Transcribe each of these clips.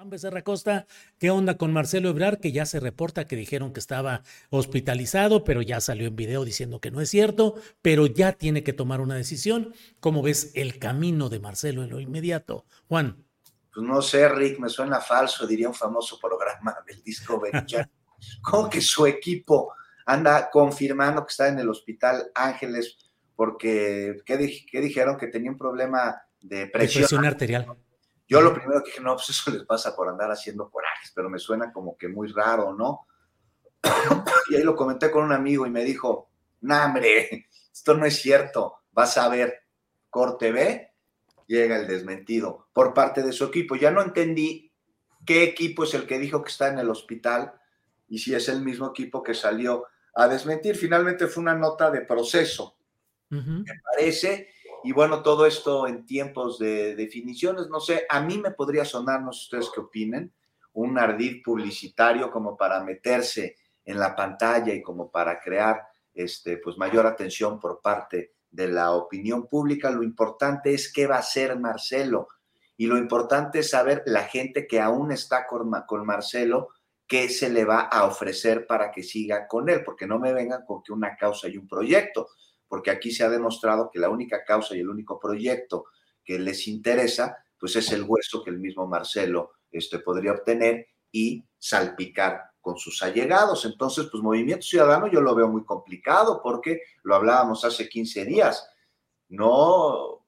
Juan Becerra Costa, ¿qué onda con Marcelo Ebrar? Que ya se reporta que dijeron que estaba hospitalizado, pero ya salió en video diciendo que no es cierto, pero ya tiene que tomar una decisión. ¿Cómo ves el camino de Marcelo en lo inmediato? Juan. Pues no sé, Rick, me suena falso, diría un famoso programa del Discovery Channel. ¿Cómo que su equipo anda confirmando que está en el hospital Ángeles porque, ¿qué, di- qué dijeron? Que tenía un problema de presión. Presión arterial. Yo lo primero que dije, no, pues eso les pasa por andar haciendo corajes, pero me suena como que muy raro, ¿no? y ahí lo comenté con un amigo y me dijo, no, hombre, esto no es cierto, vas a ver, corte B, llega el desmentido por parte de su equipo. Ya no entendí qué equipo es el que dijo que está en el hospital y si es el mismo equipo que salió a desmentir. Finalmente fue una nota de proceso Ujú. parece. Y bueno, todo esto en tiempos de definiciones, no sé, a mí me podría sonar, no sé ustedes qué opinen, un ardid publicitario como para meterse en la pantalla y como para crear este, pues mayor atención por parte de la opinión pública. Lo importante es qué va a hacer Marcelo y lo importante es saber la gente que aún está con, con Marcelo, qué se le va a ofrecer para que siga con él, porque no me vengan con que una causa y un proyecto porque aquí se ha demostrado que la única causa y el único proyecto que les interesa, pues es el hueso que el mismo Marcelo este, podría obtener y salpicar con sus allegados. Entonces, pues Movimiento Ciudadano yo lo veo muy complicado porque lo hablábamos hace 15 días. No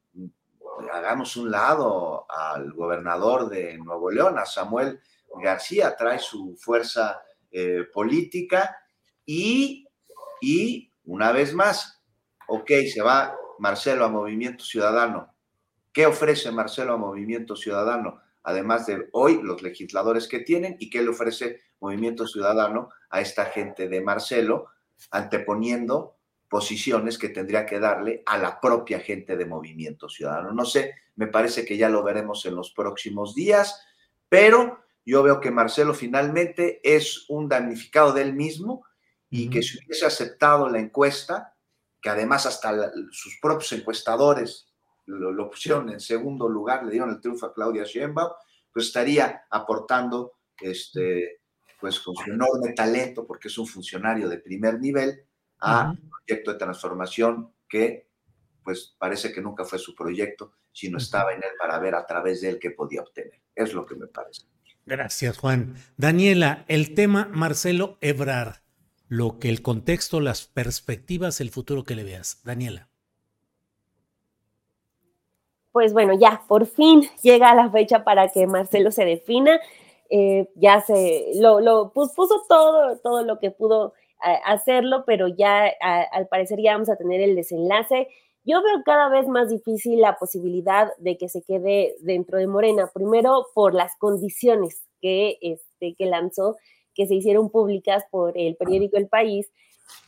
hagamos un lado al gobernador de Nuevo León, a Samuel García, trae su fuerza eh, política y, y una vez más, ok, se va Marcelo a Movimiento Ciudadano. ¿Qué ofrece Marcelo a Movimiento Ciudadano? Además de hoy los legisladores que tienen y qué le ofrece Movimiento Ciudadano a esta gente de Marcelo, anteponiendo posiciones que tendría que darle a la propia gente de Movimiento Ciudadano. No sé, me parece que ya lo veremos en los próximos días, pero yo veo que Marcelo finalmente es un damnificado de él mismo y que si hubiese aceptado la encuesta, que además hasta la- sus propios encuestadores lo, lo pusieron en segundo lugar, le dieron el triunfo a Claudia Sheinbaum, pues estaría aportando, este, pues con su enorme talento, porque es un funcionario de primer nivel, a un proyecto de transformación que pues parece que nunca fue su proyecto, sino estaba en él para ver a través de él qué podía obtener. Es lo que me parece. Gracias, Juan. Daniela, el tema Marcelo Ebrar, lo que el contexto, las perspectivas, el futuro que le veas. Daniela. Pues bueno, ya, por fin llega la fecha para que Marcelo se defina. Eh, ya se lo, puso todo, todo lo que pudo eh, hacerlo, pero ya al parecer ya vamos a tener el desenlace. Yo veo cada vez más difícil la posibilidad de que se quede dentro de Morena, primero por las condiciones que, este, que lanzó, que se hicieron públicas por el periódico El País,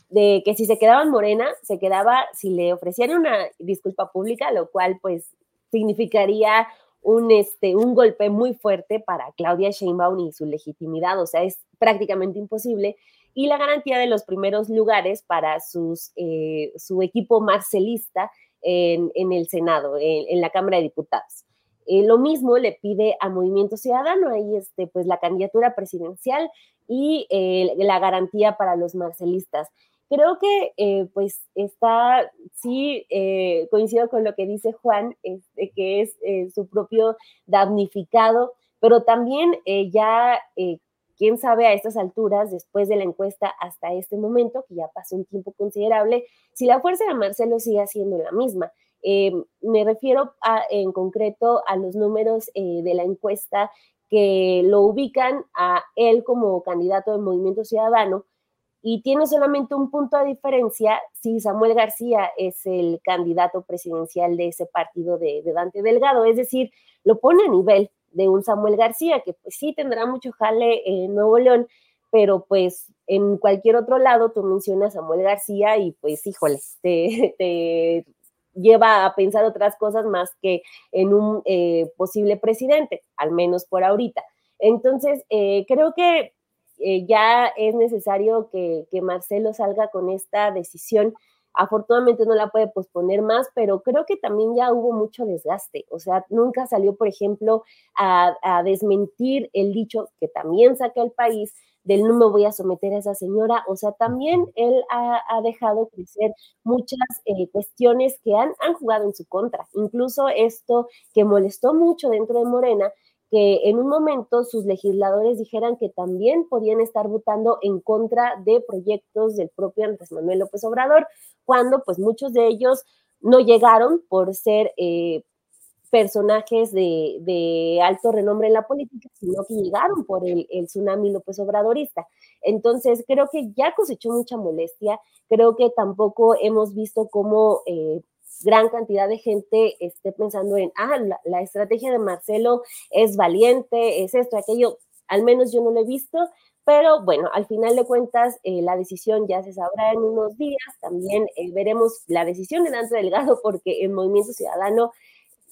de que si se quedaba en Morena, se quedaba, si le ofrecieran una disculpa pública, lo cual pues significaría un, este, un golpe muy fuerte para Claudia Sheinbaum y su legitimidad, o sea, es prácticamente imposible. Y la garantía de los primeros lugares para sus, eh, su equipo marcelista en, el Senado, en, la Cámara de Diputados. Eh, lo mismo le pide a Movimiento Ciudadano, ahí este, pues la candidatura presidencial y eh, la garantía para los marcelistas. Creo que pues está, sí, coincido con lo que dice Juan, este, que es su propio damnificado, pero también ya quién sabe a estas alturas, después de la encuesta hasta este momento, que ya pasó un tiempo considerable, si la fuerza de Marcelo sigue siendo la misma. Eh, me refiero en concreto a los números eh, de la encuesta que lo ubican a él como candidato del Movimiento Ciudadano y tiene solamente un punto de diferencia si Samuel García es el candidato presidencial de ese partido de, de Dante Delgado, es decir, lo pone a nivel de un Samuel García, que pues sí tendrá mucho jale en Nuevo León, pero pues en cualquier otro lado tú mencionas a Samuel García y pues híjole, te, lleva a pensar otras cosas más que en un eh, posible presidente, al menos por ahorita. Entonces, eh, creo que eh, ya es necesario que, que Marcelo salga con esta decisión Afortunadamente no la puede posponer más, pero creo que también ya hubo mucho desgaste. O sea, nunca salió, por ejemplo, a, desmentir el dicho que también saca el país del no me voy a someter a esa señora. O sea, también él ha, dejado crecer muchas eh, cuestiones que han, han jugado en su contra. Incluso esto que molestó mucho dentro de Morena, que en un momento sus legisladores dijeran que también podían estar votando en contra de proyectos del propio Andrés Manuel López Obrador, cuando pues muchos de ellos no llegaron por ser eh, personajes de, alto renombre en la política, sino que llegaron por el, tsunami López Obradorista. Entonces, creo que ya cosechó mucha molestia, creo que tampoco hemos visto cómo eh, gran cantidad de gente esté pensando en, ah, la, estrategia de Marcelo es valiente, es esto, aquello, al menos yo no lo he visto, pero bueno, al final de cuentas, eh, la decisión ya se sabrá en unos días. También eh, veremos la decisión de Dante Delgado, porque el Movimiento Ciudadano,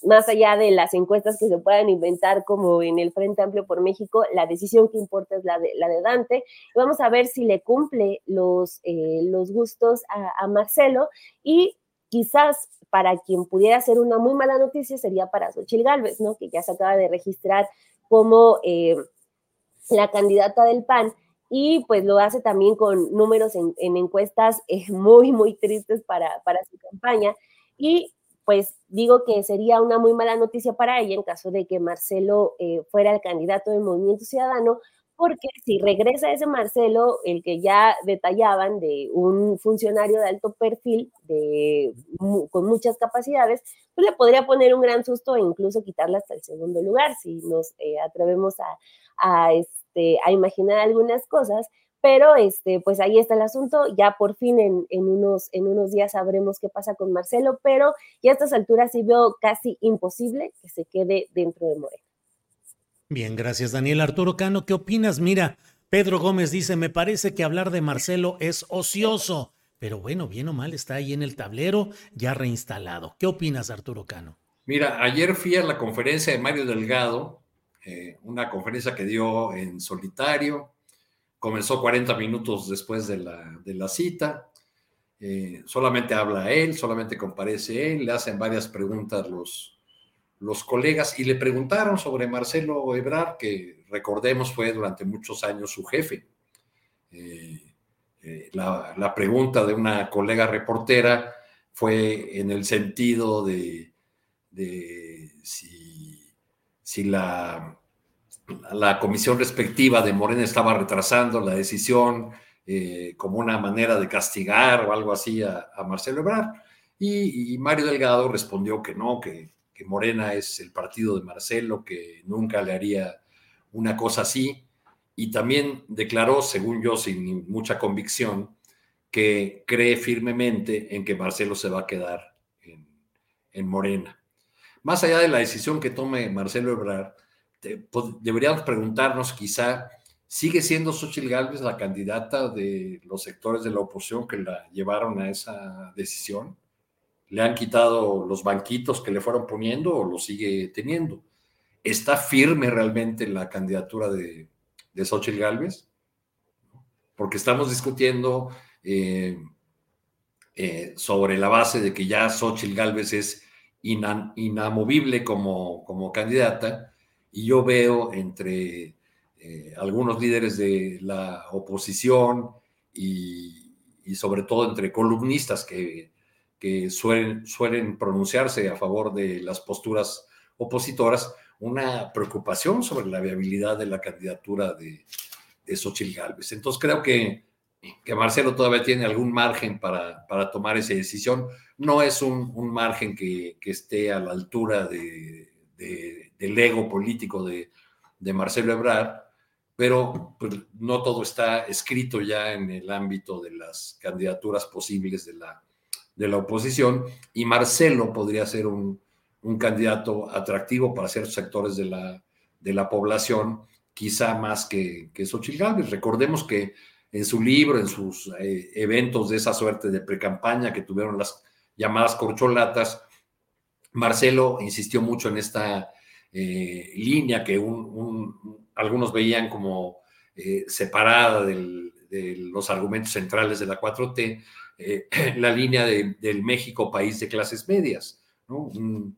más allá de las encuestas que se puedan inventar, como en el Frente Amplio por México, la decisión que importa es la de, la de Dante. vamos a ver si le cumple los, eh, los gustos a, Marcelo y quizás para quien pudiera ser una muy mala noticia sería para Xochitl Gálvez, ¿no? Que ya se acaba de registrar como eh, la candidata del PAN y pues lo hace también con números en, encuestas eh, muy, muy tristes para, para su campaña. Y pues digo que sería una muy mala noticia para ella en caso de que Marcelo eh, fuera el candidato del Movimiento Ciudadano, porque si regresa ese Marcelo, el que ya detallaban de un funcionario de alto perfil, de, con muchas capacidades, pues le podría poner un gran susto e incluso quitarle hasta el segundo lugar, si nos eh, atrevemos a, este, a imaginar algunas cosas. Pero este, pues ahí está el asunto. Ya por fin en, en, unos, en unos días sabremos qué pasa con Marcelo, pero ya a estas alturas sí veo casi imposible que se quede dentro de Moreno. Bien, gracias Daniel. Arturo Cano, ¿qué opinas? Mira, Pedro Gómez dice, me parece que hablar de Marcelo es ocioso, pero bueno, bien o mal está ahí en el tablero ya reinstalado. ¿Qué opinas, Arturo Cano? Mira, ayer fui a la conferencia de Mario Delgado, eh, una conferencia que dio en solitario, comenzó 40 minutos después de la, de la cita, eh, solamente habla él, solamente comparece él, le hacen varias preguntas los, los colegas y le preguntaron sobre Marcelo Ebrard, que recordemos fue durante muchos años su jefe. Eh, eh, la, pregunta de una colega reportera fue en el sentido de, si, la, la, comisión respectiva de Morena estaba retrasando la decisión eh, como una manera de castigar o algo así a, Marcelo Ebrard. Y, Mario Delgado respondió que no, que, que Morena es el partido de Marcelo, que nunca le haría una cosa así. Y también declaró, según yo, sin mucha convicción, que cree firmemente en que Marcelo se va a quedar en, Morena. Más allá de la decisión que tome Marcelo Ebrard, deberíamos preguntarnos quizá, ¿sigue siendo Xochitl Gálvez la candidata de los sectores de la oposición que la llevaron a esa decisión? ¿Le han quitado los banquitos que le fueron poniendo o lo sigue teniendo? ¿Está firme realmente la candidatura de, de Xochitl Gálvez? Porque estamos discutiendo eh, eh, sobre la base de que ya Xochitl Galvez es inamovible como, como candidata, y yo veo entre eh, algunos líderes de la oposición y, sobre todo entre columnistas que, que suelen, suelen pronunciarse a favor de las posturas opositoras, una preocupación sobre la viabilidad de la candidatura de, de Xochitl Galvez. Entonces creo que que Marcelo todavía tiene algún margen para, para tomar esa decisión. No es un, un margen que, que, esté a la altura de, del ego político de, de Marcelo Ebrard, pero pues, no todo está escrito ya en el ámbito de las candidaturas posibles de la, de la oposición y Marcelo podría ser un, un candidato atractivo para ciertos sectores de la, de la población, quizá más que, que Xochitl Gálvez. Recordemos que en su libro, en sus eh, eventos de esa suerte de precampaña que tuvieron las llamadas corcholatas, Marcelo insistió mucho en esta eh, línea que algunos veían como eh, separada de los argumentos centrales de la 4T, la línea del México país de clases medias, un,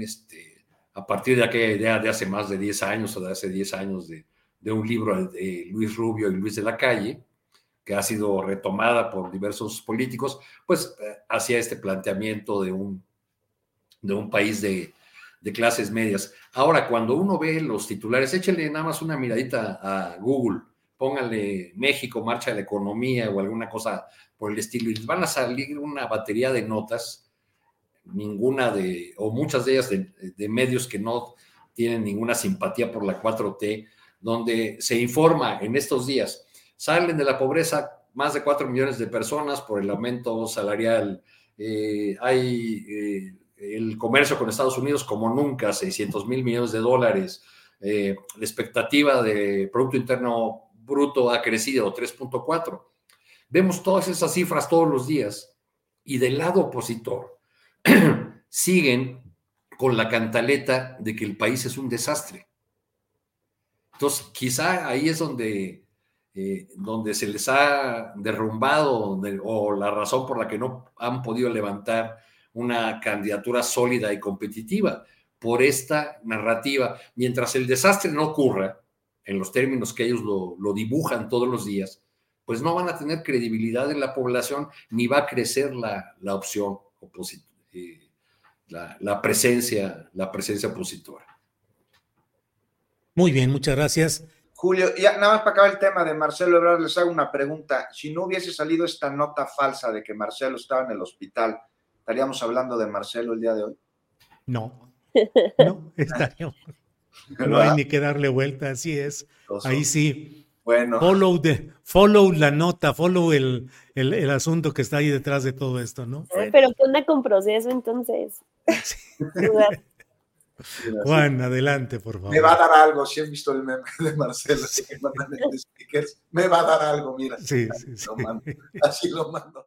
este, a partir de aquella idea de hace más de 10 años o de hace 10 años de, de un libro de Luis Rubio y Luis de la Calle, que ha sido retomada por diversos políticos, pues eh, hacía este planteamiento de un, de un país de, clases medias. Ahora, cuando uno ve los titulares, échale nada más una miradita a Google, póngale México, marcha de la economía o alguna cosa por el estilo, y van a salir una batería de notas, ninguna de, o muchas de ellas de, de medios que no tienen ninguna simpatía por la 4T, donde se informa en estos días Salen de la pobreza más de 4 millones de personas por el aumento salarial. Eh, hay eh, el comercio con Estados Unidos como nunca, 600 mil millones de dólares. Eh, la expectativa de Producto Interno Bruto ha crecido 3.4. Vemos todas esas cifras todos los días y del lado opositor siguen con la cantaleta de que el país es un desastre. Entonces, quizá ahí es donde eh, donde se les ha derrumbado o la razón por la que no han podido levantar una candidatura sólida y competitiva por esta narrativa. Mientras el desastre no ocurra, en los términos que ellos lo, dibujan todos los días, pues no van a tener credibilidad en la población ni va a crecer la, opción opositora, eh, la, presencia, la presencia opositora. Muy bien, muchas gracias. Julio, ya nada más para acabar el tema de Marcelo Ebrard, les hago una pregunta. Si no hubiese salido esta nota falsa de que Marcelo estaba en el hospital, ¿estaríamos hablando de Marcelo el día de hoy? No, no, estaríamos. No hay ni que darle vuelta, así es. Ahí sí. Bueno. Follow, follow la nota, follow el, el, asunto que está ahí detrás de todo esto, ¿no? Pero ¿qué onda con proceso entonces? Sí. Juan, adelante, por favor. Me va a dar algo, si han visto el meme de Marcelo, así que stickers, me va a dar algo, mira. Sí, sí, sí. Así lo mando.